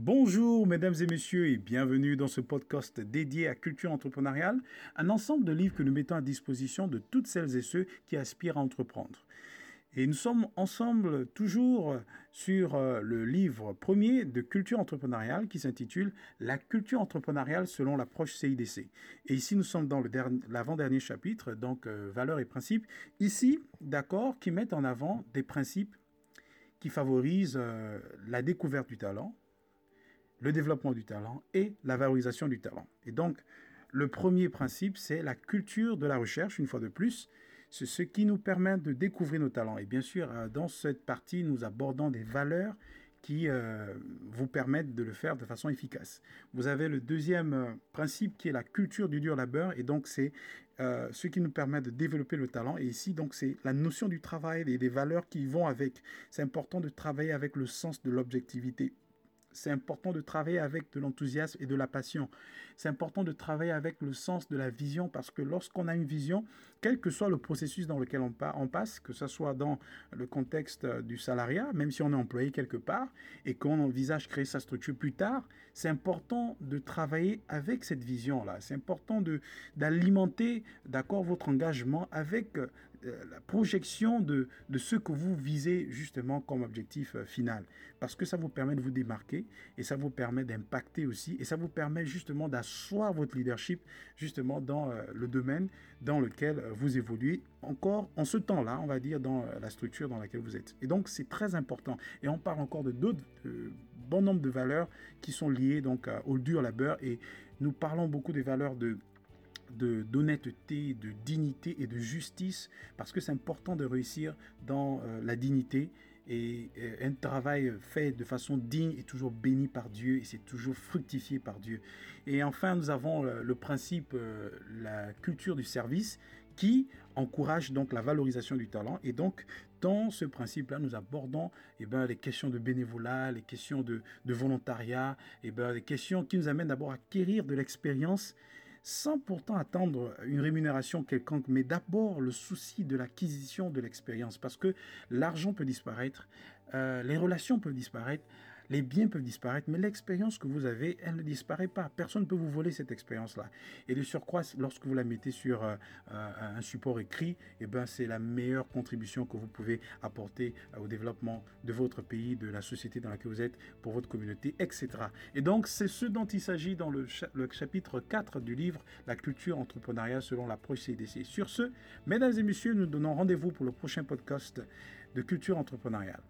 Bonjour mesdames et messieurs et bienvenue dans ce podcast dédié à culture entrepreneuriale, un ensemble de livres que nous mettons à disposition de toutes celles et ceux qui aspirent à entreprendre. Et nous sommes ensemble toujours sur euh, le livre premier de culture entrepreneuriale qui s'intitule La culture entrepreneuriale selon l'approche CIDC. Et ici, nous sommes dans l'avant-dernier chapitre, donc euh, valeurs et principes. Ici, d'accord, qui mettent en avant des principes qui favorisent euh, la découverte du talent, le développement du talent et la valorisation du talent. Et donc, le premier principe, c'est la culture de la recherche, une fois de plus. C'est ce qui nous permet de découvrir nos talents. Et bien sûr, euh, dans cette partie, nous abordons des valeurs qui euh, vous permettent de le faire de façon efficace. Vous avez le deuxième euh, principe qui est la culture du dur labeur. Et donc, c'est ce qui nous permet de développer le talent. Et ici, donc, c'est la notion du travail et des valeurs qui vont avec. C'est important de travailler avec le sens de l'objectivité c'est important de travailler avec de l'enthousiasme et de la passion. C'est important de travailler avec le sens de la vision parce que lorsqu'on a une vision, quel que soit le processus dans lequel on, passe, que ce soit dans le contexte du salariat, même si on est employé quelque part et qu'on envisage créer sa structure plus tard, c'est important de travailler avec cette vision-là. C'est important d'alimenter, d'accord, votre engagement avec euh, la projection de, de ce que vous visez justement comme objectif euh, final. Parce que ça vous permet de vous démarquer et ça vous permet d'impacter aussi et ça vous permet justement d'asseoir votre leadership justement dans euh, le domaine dans lequel vous évoluez encore en ce temps-là, on va dire, dans la structure dans laquelle vous êtes. Et donc c'est très important. Et on parle encore de d'autres bon nombre de valeurs qui sont liées donc au dur labeur et nous parlons beaucoup des valeurs de d'honnêteté, de, dignité et de justice, parce que c'est important de réussir dans euh, la dignité. Et euh, un travail fait de façon digne est toujours béni par Dieu et c'est toujours fructifié par Dieu. Et enfin, nous avons euh, le principe, la culture du service qui encourage donc la valorisation du talent. Et donc, dans ce principe-là, nous abordons eh ben, les questions de bénévolat, les questions de, volontariat, eh ben, les questions qui nous amènent d'abord à acquérir de l'expérience sans pourtant attendre une rémunération quelconque, mais d'abord le souci de l'acquisition de l'expérience, parce que l'argent peut disparaître, euh, les relations peuvent disparaître, les biens peuvent disparaître, mais l'expérience que vous avez, elle ne disparaît pas. Personne ne peut vous voler cette expérience-là. Et de surcroît, lorsque vous la mettez sur euh, euh, un support écrit, eh ben, c'est la meilleure contribution que vous pouvez apporter au développement de votre pays, de la société dans laquelle vous êtes, pour votre communauté, etc. Et donc, c'est ce dont il s'agit dans le, chapitre 4 du livre La culture entrepreneuriale selon l'approche CDC. Sur ce, mesdames et messieurs, nous donnons rendez-vous pour le prochain podcast de culture entrepreneuriale.